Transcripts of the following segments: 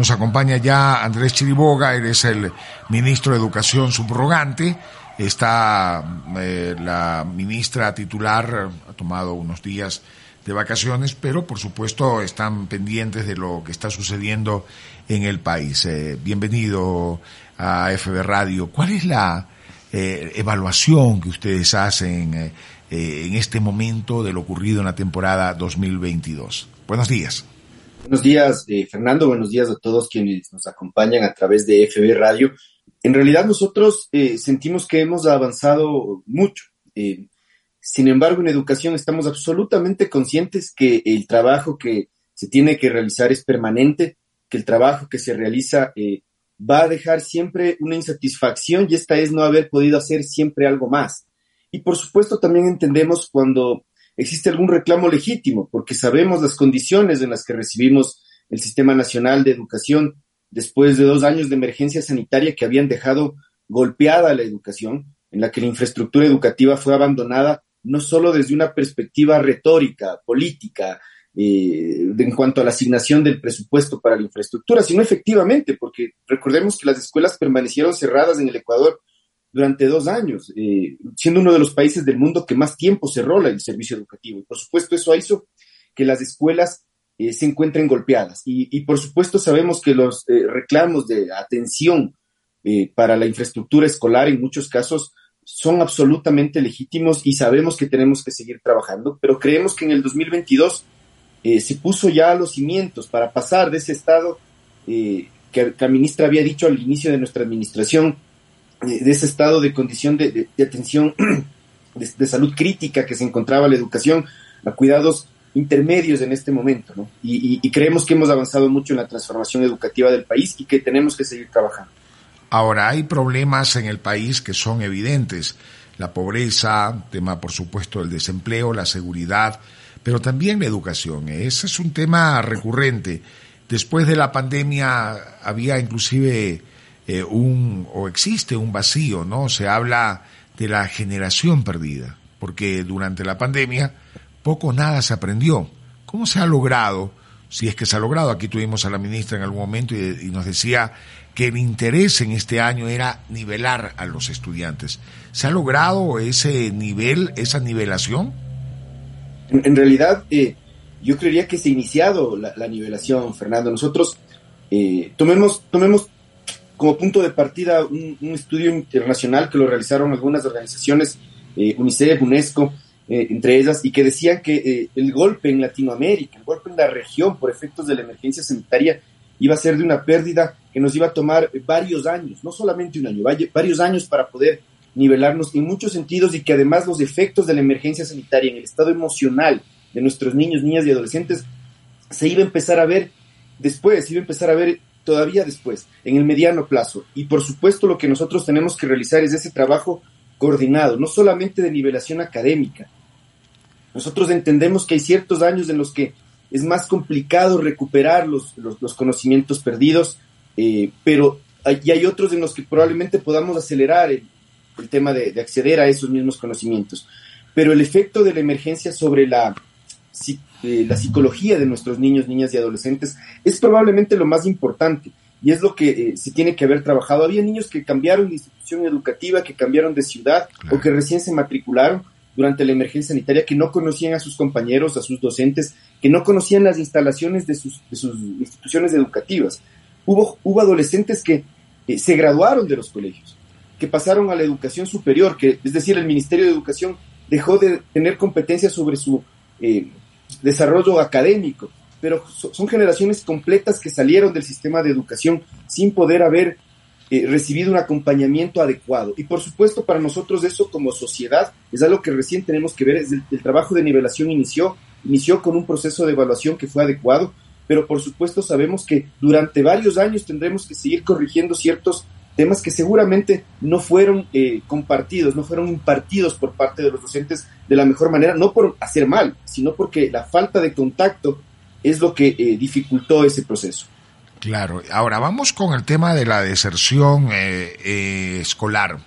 Nos acompaña ya Andrés Chiriboga, él es el ministro de Educación subrogante. Está eh, la ministra titular, ha tomado unos días de vacaciones, pero por supuesto están pendientes de lo que está sucediendo en el país. Eh, bienvenido a FB Radio. ¿Cuál es la eh, evaluación que ustedes hacen en este momento de lo ocurrido en la temporada 2022? Buenos días. Buenos días, eh, Fernando. Buenos días a todos quienes nos acompañan a través de FB Radio. En realidad nosotros eh, sentimos que hemos avanzado mucho. Eh, sin embargo, en educación estamos absolutamente conscientes que el trabajo que se tiene que realizar es permanente, que el trabajo que se realiza va a dejar siempre una insatisfacción y esta es no haber podido hacer siempre algo más. Y por supuesto también entendemos cuando existe algún reclamo legítimo, porque sabemos las condiciones en las que recibimos el Sistema Nacional de Educación después de dos años de emergencia sanitaria que habían dejado golpeada la educación, en la que la infraestructura educativa fue abandonada no solo desde una perspectiva retórica, política, eh, en cuanto a la asignación del presupuesto para la infraestructura, sino efectivamente, porque recordemos que las escuelas permanecieron cerradas en el Ecuador durante dos años, eh, siendo uno de los países del mundo que más tiempo cerró el servicio educativo. Y por supuesto eso hizo que las escuelas eh, se encuentren golpeadas. Y, por supuesto sabemos que los eh, reclamos de atención para la infraestructura escolar en muchos casos son absolutamente legítimos y sabemos que tenemos que seguir trabajando, pero creemos que en el 2022 se puso ya los cimientos para pasar de ese estado que, la ministra había dicho al inicio de nuestra administración, eh, de ese estado de condición de, atención de, salud crítica que se encontraba la educación a cuidados intermedios en este momento, ¿no? Y, creemos que hemos avanzado mucho en la transformación educativa del país y que tenemos que seguir trabajando. Ahora, hay problemas en el país que son evidentes. La pobreza, tema por supuesto del desempleo, la seguridad, pero también la educación. Ese es un tema recurrente. Después de la pandemia había inclusive eh, un, o existe un vacío, ¿no? Se habla de la generación perdida, porque durante la pandemia poco nada se aprendió. ¿Cómo se ha logrado? Si es que se ha logrado, aquí tuvimos a la ministra en algún momento y, nos decía que el interés en este año era nivelar a los estudiantes. ¿Se ha logrado ese nivel, esa nivelación? En, realidad, eh, yo creería que se ha iniciado la, nivelación, Fernando. Nosotros eh, tomemos, tomemos como punto de partida un, estudio internacional que lo realizaron algunas organizaciones, eh, UNICEF, UNESCO, eh, entre ellas, y que decían que eh, el golpe en Latinoamérica, el golpe en la región por efectos de la emergencia sanitaria, iba a ser de una pérdida que nos iba a tomar varios años, no solamente un año, varios años para poder nivelarnos en muchos sentidos y que además los efectos de la emergencia sanitaria en el estado emocional de nuestros niños, niñas y adolescentes se iba a empezar a ver después, se iba a empezar a ver todavía después, en el mediano plazo. Y por supuesto lo que nosotros tenemos que realizar es ese trabajo coordinado, no solamente de nivelación académica. Nosotros entendemos que hay ciertos años en los que es más complicado recuperar los, los, conocimientos perdidos, eh, pero hay, y hay otros en los que probablemente podamos acelerar el, tema de, acceder a esos mismos conocimientos. Pero el efecto de la emergencia sobre la, eh, la psicología de nuestros niños, niñas y adolescentes es probablemente lo más importante y es lo que eh, se tiene que haber trabajado. Había niños que cambiaron de institución educativa, que cambiaron de ciudad o que recién se matricularon durante la emergencia sanitaria, que no conocían a sus compañeros, a sus docentes, que no conocían las instalaciones de sus, instituciones educativas. Hubo, hubo adolescentes que eh, se graduaron de los colegios, que pasaron a la educación superior, que es decir, el Ministerio de Educación dejó de tener competencia sobre su desarrollo académico, pero son generaciones completas que salieron del sistema de educación sin poder haber eh, recibido un acompañamiento adecuado. Y por supuesto, para nosotros eso como sociedad es algo que recién tenemos que ver. el, trabajo de nivelación inició, inició con un proceso de evaluación que fue adecuado, pero por supuesto sabemos que durante varios años tendremos que seguir corrigiendo ciertos temas que seguramente no fueron eh, compartidos, no fueron impartidos por parte de los docentes de la mejor manera, no por hacer mal, sino porque la falta de contacto es lo que eh, dificultó ese proceso. Claro, ahora vamos con el tema de la deserción eh, escolar.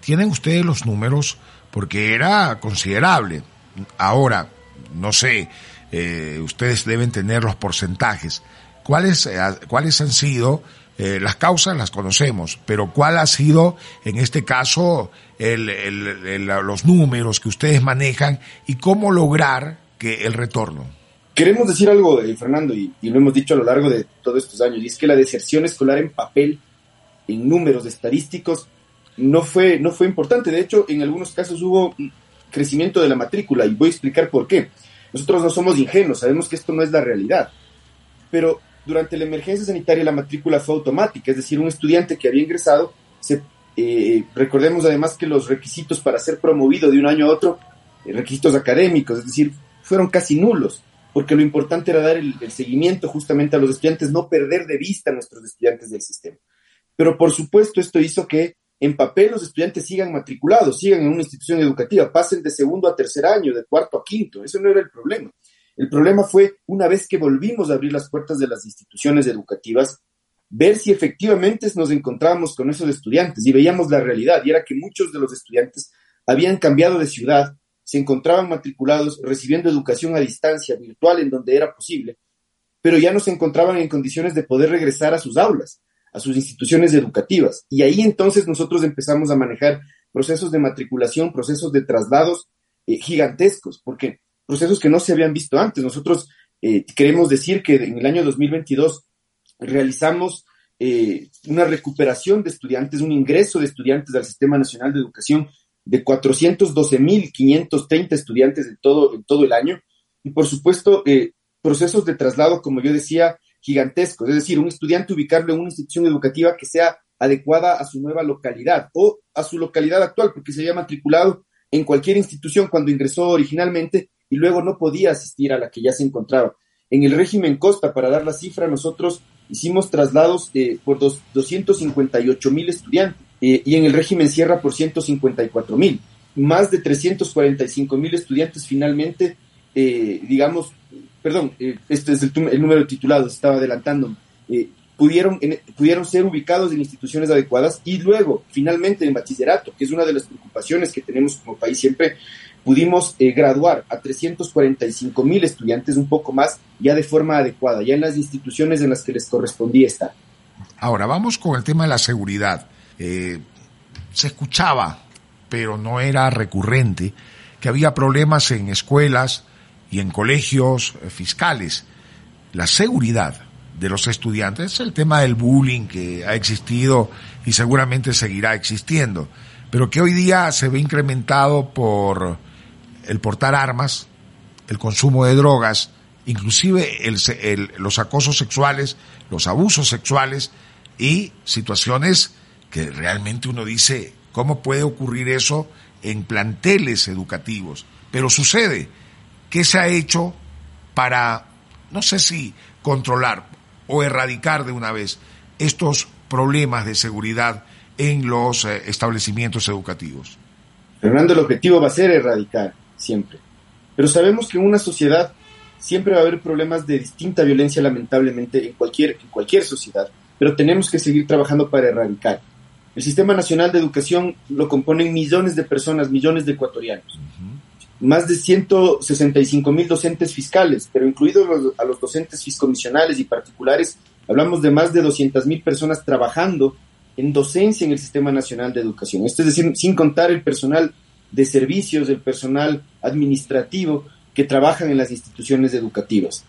¿Tienen ustedes los números? Porque era considerable. Ahora, no sé, ustedes deben tener los porcentajes. ¿Cuáles, ¿Cuáles han sido eh, las causas las conocemos, pero ¿cuál ha sido, en este caso, los números que ustedes manejan y cómo lograr que el retorno? Queremos decir algo, eh, Fernando, y, lo hemos dicho a lo largo de todos estos años, y es que la deserción escolar en papel, en números estadísticos, no fue, no fue importante. De hecho, en algunos casos hubo crecimiento de la matrícula, y voy a explicar por qué. Nosotros no somos ingenuos, sabemos que esto no es la realidad. Pero durante la emergencia sanitaria la matrícula fue automática, es decir, un estudiante que había ingresado, se, eh, recordemos además que los requisitos para ser promovido de un año a otro, eh, requisitos académicos, es decir, fueron casi nulos, porque lo importante era dar el, seguimiento justamente a los estudiantes, no perder de vista a nuestros estudiantes del sistema. Pero por supuesto esto hizo que en papel los estudiantes sigan matriculados, sigan en una institución educativa, pasen de segundo a tercer año, de cuarto a quinto, eso no era el problema. El problema fue, una vez que volvimos a abrir las puertas de las instituciones educativas, ver si efectivamente nos encontrábamos con esos estudiantes y veíamos la realidad, y era que muchos de los estudiantes habían cambiado de ciudad, se encontraban matriculados, recibiendo educación a distancia, virtual, en donde era posible, pero ya no se encontraban en condiciones de poder regresar a sus aulas, a sus instituciones educativas. Y ahí entonces nosotros empezamos a manejar procesos de matriculación, procesos de traslados eh, gigantescos, porque procesos que no se habían visto antes. Nosotros eh, queremos decir que en el año 2022 realizamos eh, una recuperación de estudiantes, un ingreso de estudiantes al Sistema Nacional de Educación de 412.530 estudiantes en todo, en todo el año. Y por supuesto, eh, procesos de traslado, como yo decía, gigantescos. Es decir, un estudiante ubicarlo en una institución educativa que sea adecuada a su nueva localidad o a su localidad actual, porque se había matriculado en cualquier institución cuando ingresó originalmente y luego no podía asistir a la que ya se encontraba. En el régimen Costa, para dar la cifra, nosotros hicimos traslados eh, por dos, 258 mil estudiantes eh, y en el régimen Sierra por 154 mil. Más de 345 mil estudiantes finalmente, eh, digamos, perdón, este es el, el, número titulado, estaba adelantando, pudieron, pudieron ser ubicados en instituciones adecuadas y luego, finalmente, en bachillerato, que es una de las preocupaciones que tenemos como país siempre, pudimos eh, graduar a 345 mil estudiantes, un poco más, ya de forma adecuada, ya en las instituciones en las que les correspondía estar. Ahora, vamos con el tema de la seguridad. Eh, se escuchaba, pero no era recurrente, que había problemas en escuelas y en colegios eh, fiscales. La seguridad de los estudiantes es el tema del bullying que ha existido y seguramente seguirá existiendo, pero que hoy día se ve incrementado por el portar armas, el consumo de drogas, inclusive el, los acosos sexuales, los abusos sexuales y situaciones que realmente uno dice, ¿cómo puede ocurrir eso en planteles educativos? Pero sucede. ¿Qué se ha hecho para, no sé si controlar o erradicar de una vez estos problemas de seguridad en los eh, establecimientos educativos? Fernando, el objetivo va a ser erradicar siempre. Pero sabemos que en una sociedad siempre va a haber problemas de distinta violencia, lamentablemente, en cualquier, en cualquier sociedad, pero tenemos que seguir trabajando para erradicar. El Sistema Nacional de Educación lo componen millones de personas, millones de ecuatorianos. Más de 165 mil docentes fiscales, pero incluidos a los docentes fiscomisionales y particulares, hablamos de más de 200 mil personas trabajando en docencia en el Sistema Nacional de Educación. Esto es decir, sin contar el personal de servicios del personal administrativo que trabajan en las instituciones educativas.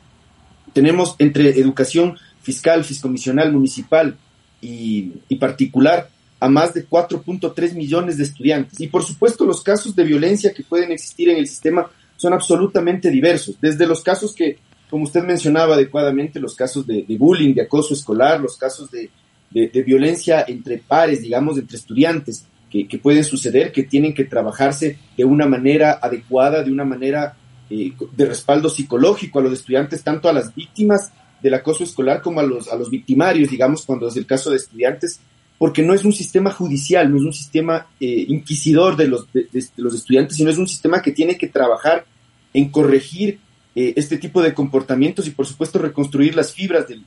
Tenemos entre educación fiscal, fiscomisional, municipal y, particular a más de 4.3 millones de estudiantes. Y por supuesto los casos de violencia que pueden existir en el sistema son absolutamente diversos, desde los casos que, como usted mencionaba adecuadamente, los casos de, bullying, de acoso escolar, los casos de, de, violencia entre pares, digamos, entre estudiantes, que, pueden suceder, que tienen que trabajarse de una manera adecuada, de una manera eh, de respaldo psicológico a los estudiantes, tanto a las víctimas del acoso escolar como a los, a los victimarios, digamos, cuando es el caso de estudiantes, porque no es un sistema judicial, no es un sistema eh, inquisidor de los, de, los estudiantes, sino es un sistema que tiene que trabajar en corregir eh, este tipo de comportamientos y, por supuesto, reconstruir las fibras de,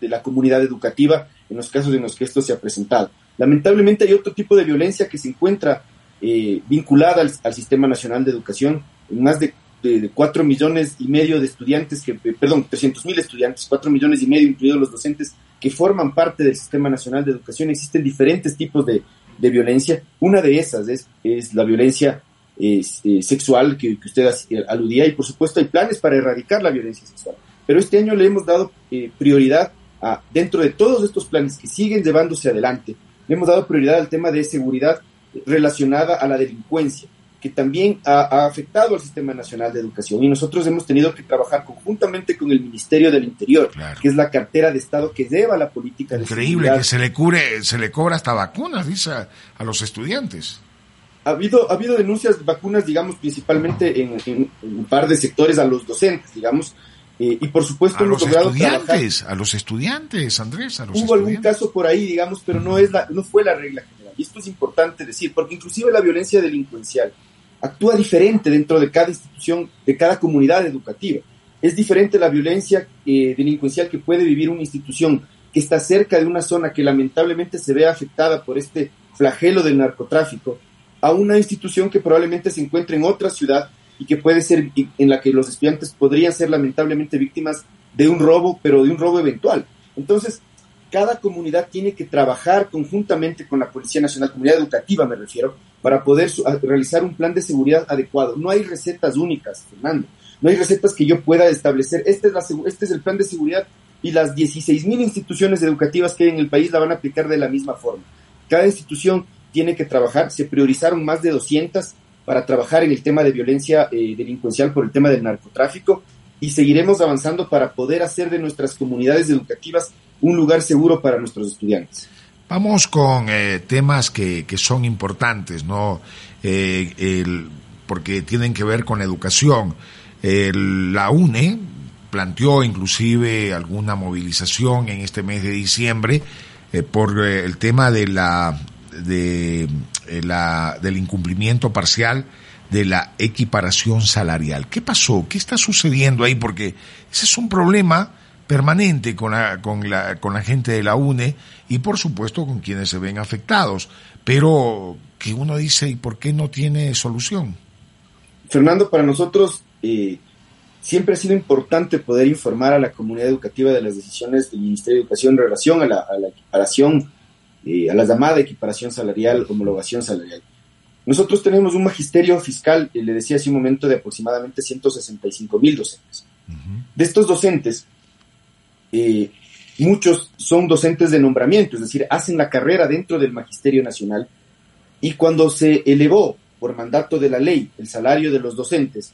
de la comunidad educativa en los casos en los que esto se ha presentado. Lamentablemente hay otro tipo de violencia que se encuentra eh, vinculada al, Sistema Nacional de Educación, más de, de, 4 millones y medio de estudiantes, que, eh, perdón, 300 mil estudiantes, 4 millones y medio, incluidos los docentes, que forman parte del Sistema Nacional de Educación. Existen diferentes tipos de, violencia. Una de esas es, es la violencia eh, sexual que, que, usted aludía y por supuesto hay planes para erradicar la violencia sexual. Pero este año le hemos dado prioridad a, dentro de todos estos planes que siguen llevándose adelante, le hemos dado prioridad al tema de seguridad relacionada a la delincuencia, que también ha, afectado al Sistema Nacional de Educación. Y nosotros hemos tenido que trabajar conjuntamente con el Ministerio del Interior, que es la cartera de Estado que lleva la política de Increíble que se le cure, se le cobra hasta vacunas, dice, a, los estudiantes. Ha habido, ha habido denuncias, vacunas, digamos, principalmente en, en, un par de sectores a los docentes, digamos, eh, y por supuesto a los estudiantes, a los estudiantes, Andrés, a los Hubo algún caso por ahí, digamos, pero no es la, no fue la regla general. Y esto es importante decir, porque inclusive la violencia delincuencial actúa diferente dentro de cada institución, de cada comunidad educativa. Es diferente la violencia eh, delincuencial que puede vivir una institución que está cerca de una zona que lamentablemente se ve afectada por este flagelo del narcotráfico, a una institución que probablemente se encuentre en otra ciudad y que puede ser en la que los estudiantes podrían ser lamentablemente víctimas de un robo, pero de un robo eventual. Entonces, cada comunidad tiene que trabajar conjuntamente con la Policía Nacional, comunidad educativa me refiero, para poder realizar un plan de seguridad adecuado. No hay recetas únicas, Fernando. No hay recetas que yo pueda establecer. Este es, la, este es el plan de seguridad y las 16.000 instituciones educativas que hay en el país la van a aplicar de la misma forma. Cada institución tiene que trabajar. Se priorizaron más de 200 para trabajar en el tema de violencia eh, delincuencial por el tema del narcotráfico y seguiremos avanzando para poder hacer de nuestras comunidades educativas un lugar seguro para nuestros estudiantes. Vamos con eh, temas que, que, son importantes, ¿no? Eh, porque tienen que ver con educación. la UNE planteó inclusive alguna movilización en este mes de diciembre por el tema de la de eh, la, del incumplimiento parcial de la equiparación salarial. ¿Qué pasó? ¿Qué está sucediendo ahí? Porque ese es un problema permanente con la, con la, con la gente de la UNE y por supuesto con quienes se ven afectados, pero que uno dice, ¿y por qué no tiene solución? Fernando, para nosotros eh, siempre ha sido importante poder informar a la comunidad educativa de las decisiones del Ministerio de Educación en relación a la, a la equiparación eh, a la llamada equiparación salarial, homologación salarial. Nosotros tenemos un magisterio fiscal, le decía hace un momento, de aproximadamente 165 mil docentes. De estos docentes, eh, muchos son docentes de nombramiento, es decir, hacen la carrera dentro del Magisterio Nacional y cuando se elevó por mandato de la ley el salario de los docentes,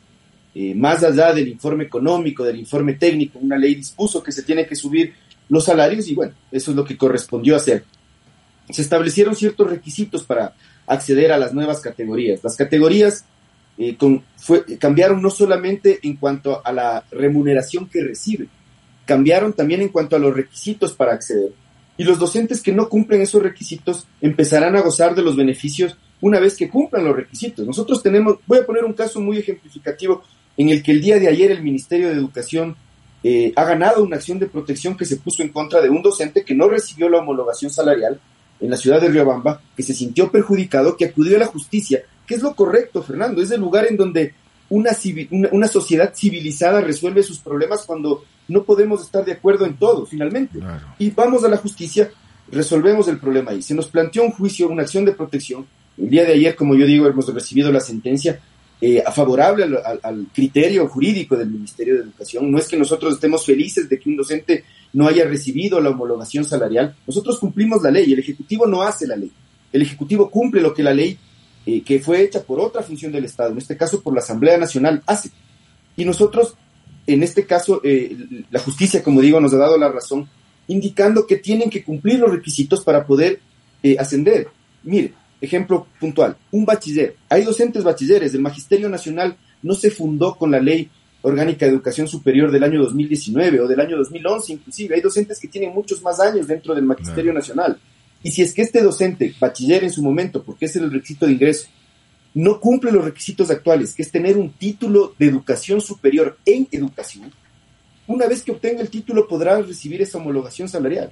eh, más allá del informe económico, del informe técnico, una ley dispuso que se tiene que subir los salarios y bueno, eso es lo que correspondió hacer se establecieron ciertos requisitos para acceder a las nuevas categorías. Las categorías eh, cambiaron no solamente en cuanto a la remuneración que reciben, cambiaron también en cuanto a los requisitos para acceder. Y los docentes que no cumplen esos requisitos empezarán a gozar de los beneficios una vez que cumplan los requisitos. Nosotros tenemos, voy a poner un caso muy ejemplificativo en el que el día de ayer el Ministerio de Educación eh, ha ganado una acción de protección que se puso en contra de un docente que no recibió la homologación salarial en la ciudad de Riobamba, que se sintió perjudicado, que acudió a la justicia. ¿Qué es lo correcto, Fernando? Es el lugar en donde una, una, sociedad civilizada resuelve sus problemas cuando no podemos estar de acuerdo en todo, finalmente. Y vamos a la justicia, resolvemos el problema ahí. Se nos planteó un juicio, una acción de protección. El día de ayer, como yo digo, hemos recibido la sentencia eh, favorable al, criterio jurídico del Ministerio de Educación. No es que nosotros estemos felices de que un docente no haya recibido la homologación salarial. Nosotros cumplimos la ley, el Ejecutivo no hace la ley. El Ejecutivo cumple lo que la ley, eh, que fue hecha por otra función del Estado, en este caso por la Asamblea Nacional, hace. Y nosotros, en este caso, eh, la justicia, como digo, nos ha dado la razón, indicando que tienen que cumplir los requisitos para poder ascender. Mire, Ejemplo puntual, un bachiller. Hay docentes bachilleres. El Magisterio Nacional no se fundó con la ley orgánica de educación superior del año 2019 o del año 2011 inclusive. Hay docentes que tienen muchos más años dentro del Magisterio Nacional. Y si es que este docente, bachiller en su momento, porque ese es el requisito de ingreso, no cumple los requisitos actuales, que es tener un título de educación superior en educación, una vez que obtenga el título podrá recibir esa homologación salarial.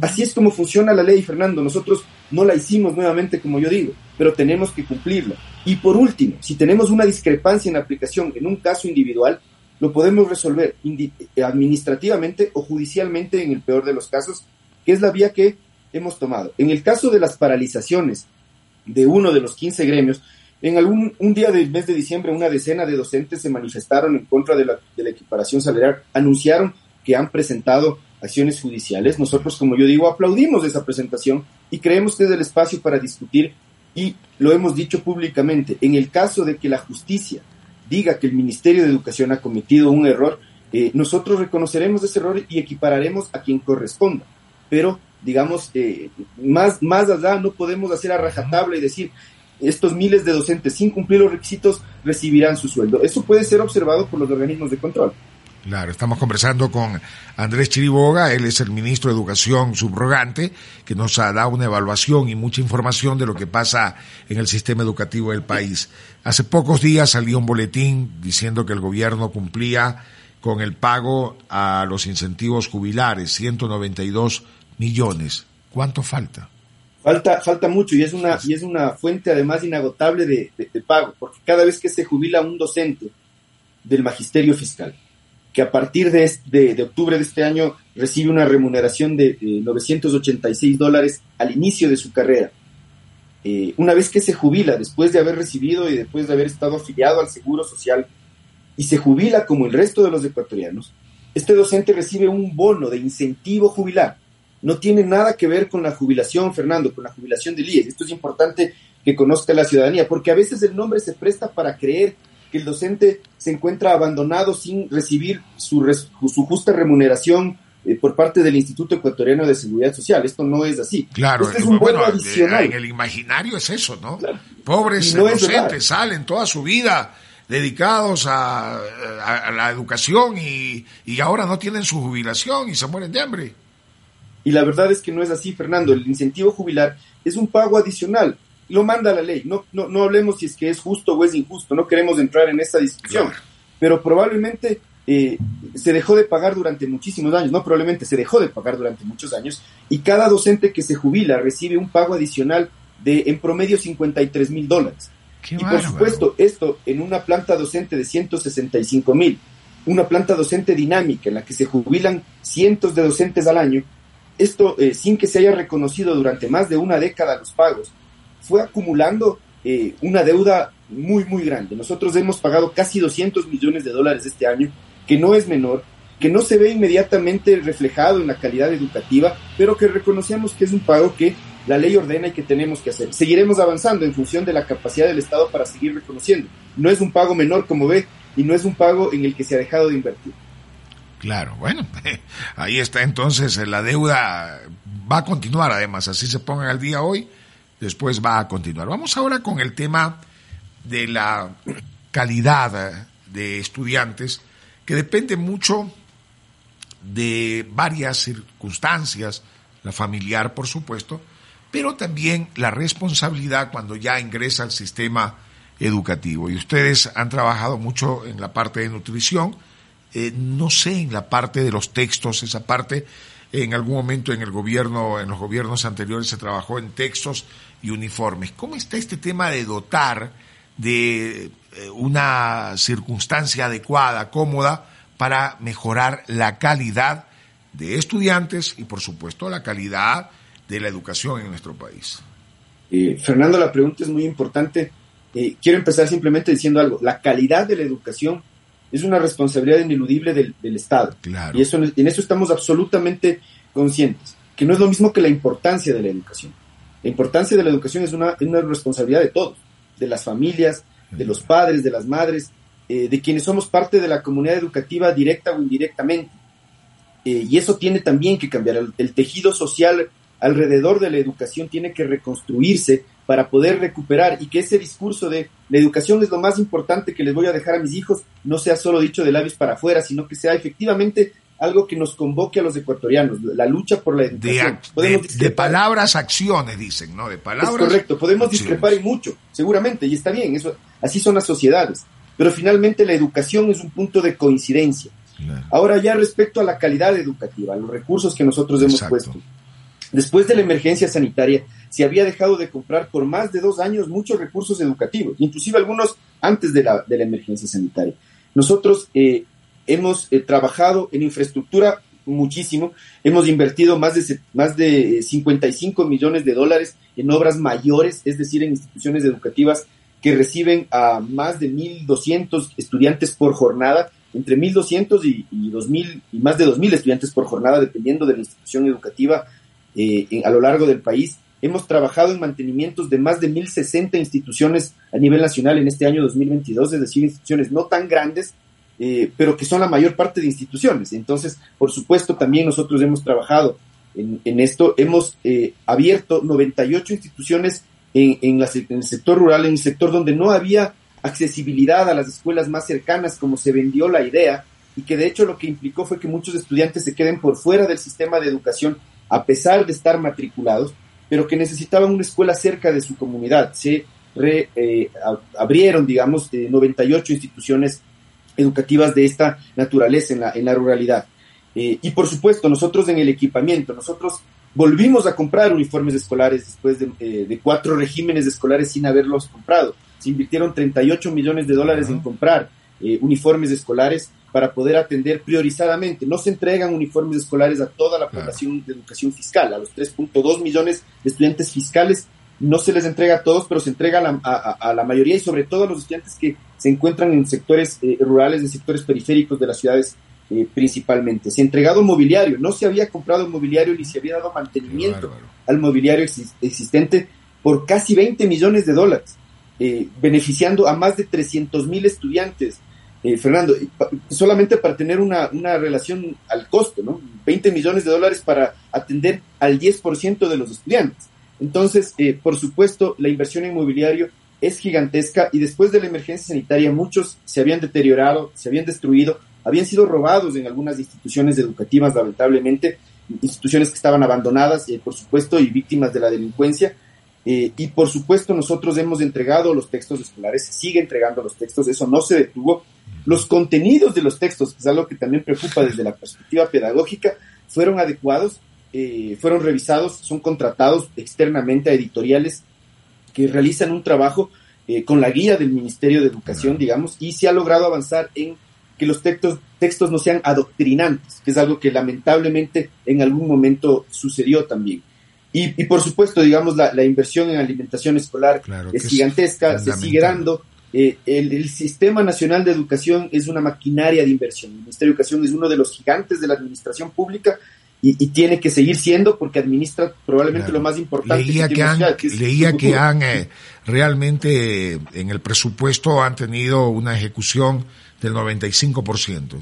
Así es como funciona la ley, Fernando. Nosotros no la hicimos nuevamente, como yo digo, pero tenemos que cumplirla. Y por último, si tenemos una discrepancia en la aplicación en un caso individual, lo podemos resolver administrativamente o judicialmente en el peor de los casos, que es la vía que hemos tomado. En el caso de las paralizaciones de uno de los 15 gremios, en algún un día del mes de diciembre una decena de docentes se manifestaron en contra de la, de la equiparación salarial, anunciaron que han presentado acciones judiciales. Nosotros, como yo digo, aplaudimos esa presentación y creemos que es el espacio para discutir y lo hemos dicho públicamente. En el caso de que la justicia diga que el Ministerio de Educación ha cometido un error, eh, nosotros reconoceremos ese error y equipararemos a quien corresponda. Pero, digamos, eh, más, más allá no podemos hacer a rajatabla y decir estos miles de docentes sin cumplir los requisitos recibirán su sueldo. Eso puede ser observado por los organismos de control. Claro, estamos conversando con Andrés Chiriboga, él es el ministro de Educación subrogante, que nos ha dado una evaluación y mucha información de lo que pasa en el sistema educativo del país. Hace pocos días salió un boletín diciendo que el gobierno cumplía con el pago a los incentivos jubilares, 192 millones. ¿Cuánto falta? Falta, falta mucho y es una, y es una fuente además inagotable de pago, porque cada vez que se jubila un docente del magisterio fiscal, que a partir de, de, octubre de este año recibe una remuneración de 986 dólares al inicio de su carrera. Eh, una vez que se jubila, después de haber recibido y después de haber estado afiliado al Seguro Social, y se jubila como el resto de los ecuatorianos, este docente recibe un bono de incentivo jubilar. No tiene nada que ver con la jubilación, Fernando, con la jubilación del IES. Esto es importante que conozca la ciudadanía, porque a veces el nombre se presta para creer que el docente se encuentra abandonado sin recibir su, su justa remuneración eh, por parte del Instituto Ecuatoriano de Seguridad Social. Esto no es así. Claro, este es un bueno, adicional. en el imaginario es eso, ¿no? Pobres docentes salen toda su vida dedicados a, la educación y, y ahora no tienen su jubilación y se mueren de hambre. Y la verdad es que no es así, Fernando. El incentivo jubilar es un pago adicional lo manda la ley. No, no, no hablemos si es que es justo o es injusto, no queremos entrar en esta discusión, pero probablemente eh, se dejó de pagar durante muchísimos años, no probablemente se dejó de pagar durante muchos años, y cada docente que se jubila recibe un pago adicional de en promedio 53 mil dólares. y por supuesto, esto en una planta docente de 165 mil, una planta docente dinámica en la que se jubilan cientos de docentes al año, esto eh, sin que se haya reconocido durante más de una década los pagos, fue acumulando eh, una deuda muy, muy grande. Nosotros hemos pagado casi 200 millones de dólares este año, que no es menor, que no se ve inmediatamente reflejado en la calidad educativa, pero que reconocemos que es un pago que la ley ordena y que tenemos que hacer. Seguiremos avanzando en función de la capacidad del Estado para seguir reconociendo. No es un pago menor, como ve, y no es un pago en el que se ha dejado de invertir. Claro, bueno, ahí está entonces la deuda va a continuar además, así se pongan al día hoy, después va a continuar. Vamos ahora con el tema de la calidad de estudiantes, que depende mucho de varias circunstancias, la familiar por supuesto, pero también la responsabilidad cuando ya ingresa al sistema educativo. Y ustedes han trabajado mucho en la parte de nutrición, eh, no sé en la parte de los textos, esa parte en algún momento en el gobierno, en los gobiernos anteriores se trabajó en textos y uniformes. ¿Cómo está este tema de dotar de eh, una circunstancia adecuada, cómoda, para mejorar la calidad de estudiantes y, por supuesto, la calidad de la educación en nuestro país? Eh, Fernando, la pregunta es muy importante. Eh, quiero empezar simplemente diciendo algo. La calidad de la educación es una responsabilidad ineludible del, Estado. Y eso, en eso estamos absolutamente conscientes, que no es lo mismo que la importancia de la educación. La importancia de la educación es una, una responsabilidad de todos, de las familias, de los padres, de las madres, eh, de quienes somos parte de la comunidad educativa directa o indirectamente. Eh, y eso tiene también que cambiar. el, tejido social alrededor de la educación tiene que reconstruirse para poder recuperar y que ese discurso de la educación es lo más importante que les voy a dejar a mis hijos no sea solo dicho de labios para afuera, sino que sea efectivamente algo que nos convoque a los ecuatorianos, la lucha por la educación. De, palabras acciones, dicen, ¿no? De palabras. Es correcto, podemos discrepar en mucho, seguramente, y está bien, eso, así son las sociedades. Pero finalmente la educación es un punto de coincidencia. Ahora ya respecto a la calidad educativa, a los recursos que nosotros hemos puesto. Después de la emergencia sanitaria, se había dejado de comprar por más de dos años muchos recursos educativos, inclusive algunos antes de la, de la emergencia sanitaria. Nosotros eh, hemos eh, trabajado en infraestructura muchísimo, hemos invertido más de, más de 55 millones de dólares en obras mayores, es decir, en instituciones educativas que reciben a más de 1.200 estudiantes por jornada, entre 1.200 y, y, 2000, y más de 2.000 estudiantes por jornada, dependiendo de la institución educativa eh, a lo largo del país. Hemos trabajado en mantenimientos de más de 1.060 instituciones a nivel nacional en este año 2022, es decir, instituciones no tan grandes, eh, pero que son la mayor parte de instituciones. Entonces, por supuesto, también nosotros hemos trabajado en, esto. Hemos eh, abierto 98 instituciones en, en, el sector rural, en el sector donde no había accesibilidad a las escuelas más cercanas, como se vendió la idea, y que de hecho lo que implicó fue que muchos estudiantes se queden por fuera del sistema de educación a pesar de estar matriculados, pero que necesitaban una escuela cerca de su comunidad. Se eh, abrieron, digamos, 98 instituciones educativas de esta naturaleza en la, en la ruralidad. Eh, y por supuesto, nosotros en el equipamiento, nosotros volvimos a comprar uniformes escolares después de, eh, de cuatro regímenes escolares sin haberlos comprado. Se invirtieron 38 millones de dólares en comprar uniformes escolares para poder atender priorizadamente. No se entregan uniformes escolares a toda la población de educación fiscal, a los 3.2 millones de estudiantes fiscales no se les entrega a todos, pero se entrega a la, mayoría y sobre todo a los estudiantes que se encuentran en sectores eh, rurales, en sectores periféricos de las ciudades eh, principalmente. Se ha entregado mobiliario, no se había comprado mobiliario ni se había dado mantenimiento al mobiliario existente por casi 20 millones de dólares, eh, beneficiando a más de 300 mil estudiantes eh, Fernando, solamente para tener una, una, relación al costo, ¿no? 20 millones de dólares para atender al 10% de los estudiantes. Entonces, eh, por supuesto, la inversión inmobiliario es gigantesca y después de la emergencia sanitaria muchos se habían deteriorado, se habían destruido, habían sido robados en algunas instituciones educativas, lamentablemente, instituciones que estaban abandonadas, eh, por supuesto, y víctimas de la delincuencia. y por supuesto, nosotros hemos entregado los textos escolares, se sigue entregando los textos, eso no se detuvo los contenidos de los textos, que es algo que también preocupa desde la perspectiva pedagógica, fueron adecuados, eh, fueron revisados, son contratados externamente a editoriales que realizan un trabajo eh, con la guía del Ministerio de Educación, digamos, y se ha logrado avanzar en que los textos, textos no sean adoctrinantes, que es algo que lamentablemente en algún momento sucedió también. Y, por supuesto, digamos, la, inversión en alimentación escolar es gigantesca, se sigue dando. Eh, el, Sistema Nacional de Educación es una maquinaria de inversión. El Ministerio de Educación es uno de los gigantes de la administración pública y, tiene que seguir siendo porque administra probablemente lo más importante. Leía que, han, leía que han eh, realmente en el presupuesto han tenido una ejecución del 95%.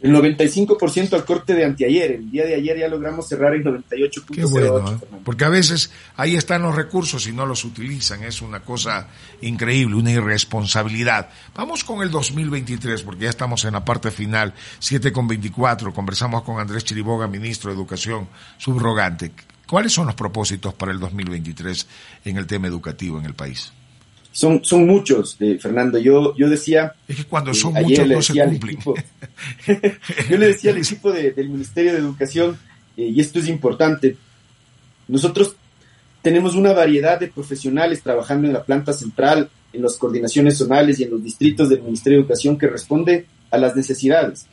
El 95% al corte de anteayer. El día de ayer ya logramos cerrar el 98.08. Qué bueno, ¿eh? porque a veces ahí están los recursos y no los utilizan. Es una cosa increíble, una irresponsabilidad. Vamos con el 2023, porque ya estamos en la parte final, 7 con 24. Conversamos con Andrés Chiriboga, ministro de Educación subrogante. ¿Cuáles son los propósitos para el 2023 en el tema educativo en el país? Son, son muchos, eh, Fernando. Yo, yo decía... Es que cuando son muchos no se cumplen. yo le decía al equipo del Ministerio de Educación, eh, y esto es importante, nosotros tenemos una variedad de profesionales trabajando en la planta central, en las coordinaciones zonales y en los distritos del Ministerio de Educación que responde a las necesidades.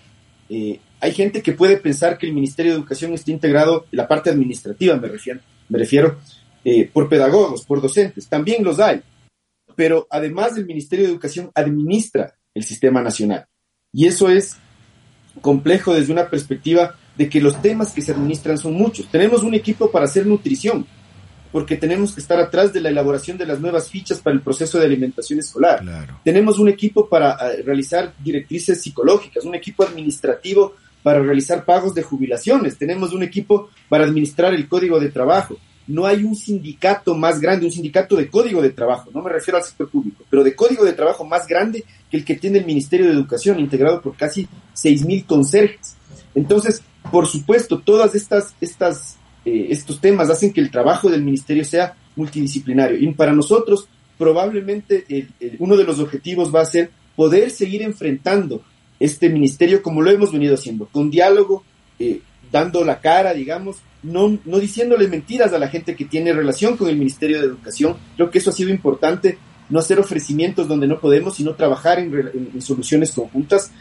Eh, hay gente que puede pensar que el Ministerio de Educación está integrado, en la parte administrativa me refiero, me refiero por pedagogos, por docentes, también los hay pero además el Ministerio de Educación administra el sistema nacional. Y eso es complejo desde una perspectiva de que los temas que se administran son muchos. Tenemos un equipo para hacer nutrición, porque tenemos que estar atrás de la elaboración de las nuevas fichas para el proceso de alimentación escolar. Tenemos un equipo para eh, realizar directrices psicológicas, un equipo administrativo para realizar pagos de jubilaciones, tenemos un equipo para administrar el código de trabajo, no hay un sindicato más grande, un sindicato de código de trabajo, no me refiero al sector público, pero de código de trabajo más grande que el que tiene el Ministerio de Educación, integrado por casi 6.000 conserjes. Entonces, por supuesto, todas estas, estas, eh, estos temas hacen que el trabajo del ministerio sea multidisciplinario. Y para nosotros, probablemente uno de los objetivos va a ser poder seguir enfrentando este ministerio como lo hemos venido haciendo, con diálogo, eh, dando la cara, digamos, no, no diciéndole mentiras a la gente que tiene relación con el Ministerio de Educación. Creo que eso ha sido importante, no hacer ofrecimientos donde no podemos, sino trabajar en, soluciones conjuntas.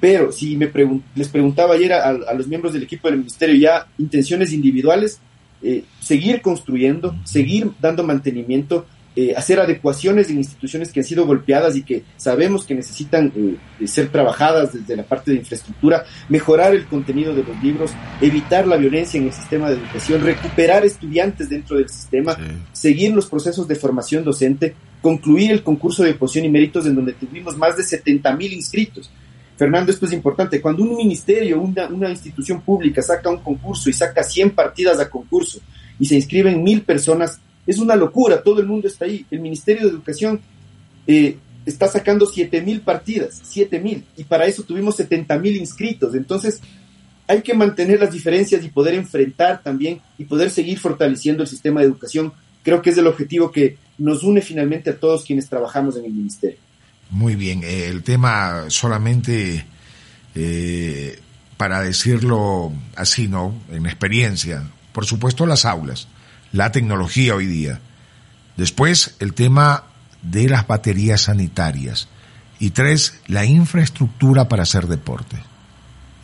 Pero si me les preguntaba ayer a, los miembros del equipo del Ministerio ya intenciones individuales, eh, seguir construyendo, seguir dando mantenimiento, eh, hacer adecuaciones en instituciones que han sido golpeadas y que sabemos que necesitan eh, ser trabajadas desde la parte de infraestructura, mejorar el contenido de los libros, evitar la violencia en el sistema de educación, recuperar estudiantes dentro del sistema, seguir los procesos de formación docente, concluir el concurso de oposición y méritos en donde tuvimos más de 70 mil inscritos. Fernando, esto es importante. Cuando un ministerio, una, una institución pública saca un concurso y saca 100 partidas a concurso y se inscriben mil personas, es una locura, todo el mundo está ahí. El Ministerio de Educación eh, está sacando 7 mil partidas, 7 mil, y para eso tuvimos 70 mil inscritos. Entonces, hay que mantener las diferencias y poder enfrentar también y poder seguir fortaleciendo el sistema de educación. Creo que es el objetivo que nos une finalmente a todos quienes trabajamos en el Ministerio. Muy bien, eh, el tema solamente, eh, para decirlo así, ¿no? En experiencia, por supuesto las aulas la tecnología hoy día. Después, el tema de las baterías sanitarias. Y tres, la infraestructura para hacer deporte.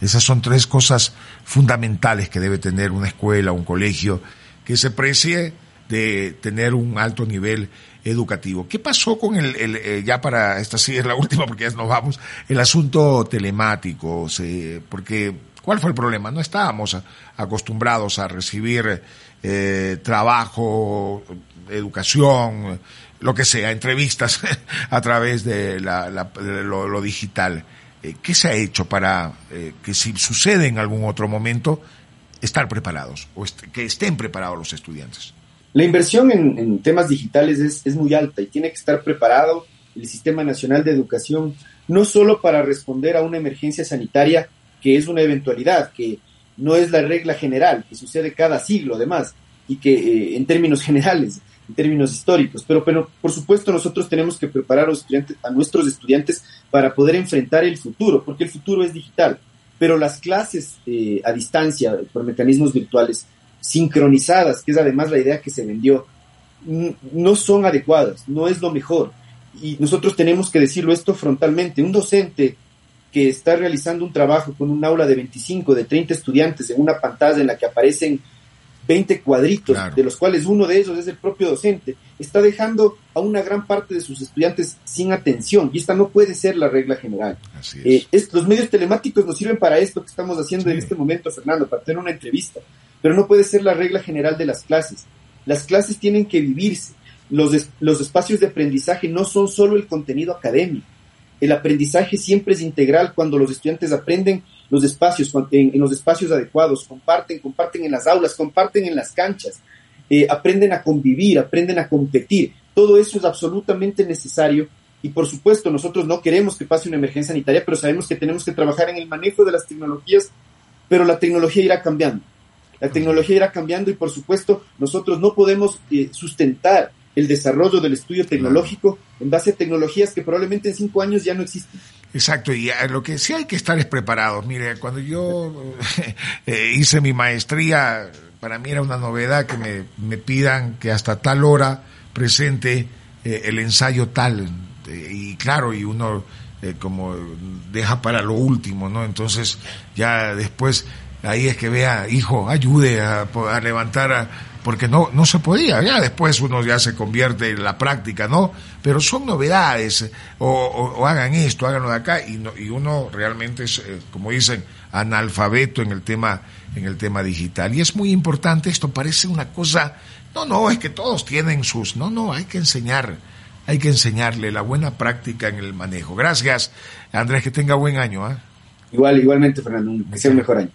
Esas son tres cosas fundamentales que debe tener una escuela, un colegio, que se precie de tener un alto nivel educativo. ¿Qué pasó con el, eh, ya para, esta sí es la última porque ya nos vamos, el asunto telemático? porque, ¿cuál fue el problema? No estábamos acostumbrados a recibir eh, trabajo, educación, lo que sea, entrevistas a través de, lo, digital. Eh, ¿Qué se ha hecho para eh, que si sucede en algún otro momento, estar preparados o que estén preparados los estudiantes? La inversión en, temas digitales es, es, muy alta y tiene que estar preparado el Sistema Nacional de Educación no solo para responder a una emergencia sanitaria que es una eventualidad, que no es la regla general, que sucede cada siglo además, y que eh, en términos generales, en términos históricos, pero, pero por supuesto nosotros tenemos que preparar a, nuestros estudiantes para poder enfrentar el futuro, porque el futuro es digital, pero las clases eh, a distancia por mecanismos virtuales sincronizadas, que es además la idea que se vendió, no son adecuadas, no es lo mejor. Y nosotros tenemos que decirlo esto frontalmente. Un docente que está realizando un trabajo con un aula de 25, de 30 estudiantes en una pantalla en la que aparecen 20 cuadritos, de los cuales uno de ellos es el propio docente, está dejando a una gran parte de sus estudiantes sin atención y esta no puede ser la regla general. Eh, los medios telemáticos nos sirven para esto que estamos haciendo en este momento, Fernando, para tener una entrevista, pero no puede ser la regla general de las clases. Las clases tienen que vivirse. Los, los espacios de aprendizaje no son solo el contenido académico el aprendizaje siempre es integral cuando los estudiantes aprenden los espacios, en, los espacios adecuados, comparten, comparten en las aulas, comparten en las canchas, eh, aprenden a convivir, aprenden a competir. Todo eso es absolutamente necesario y por supuesto nosotros no queremos que pase una emergencia sanitaria, pero sabemos que tenemos que trabajar en el manejo de las tecnologías, pero la tecnología irá cambiando. La tecnología irá cambiando y por supuesto nosotros no podemos eh, sustentar el desarrollo del estudio tecnológico en base a tecnologías que probablemente en cinco años ya no existen. Exacto, y lo que sí hay que estar es preparados. Mire, cuando yo eh, hice mi maestría, para mí era una novedad que me, me pidan que hasta tal hora presente eh, el ensayo tal. y claro, y uno eh, como deja para lo último, ¿no? Entonces ya después ahí es que vea, hijo, ayude a, a levantar a porque no, no se podía, ya después uno ya se convierte en la práctica, ¿no? Pero son novedades, o, hagan esto, háganlo de acá, y, y uno realmente es, eh, como dicen, analfabeto en el tema, en el tema digital. Y es muy importante esto, parece una cosa, no, no, es que todos tienen sus, no, no, hay que enseñar, hay que enseñarle la buena práctica en el manejo. Gracias, Andrés, que tenga buen año, ¿ah? Igual, igualmente, Fernando, que sea un mejor año.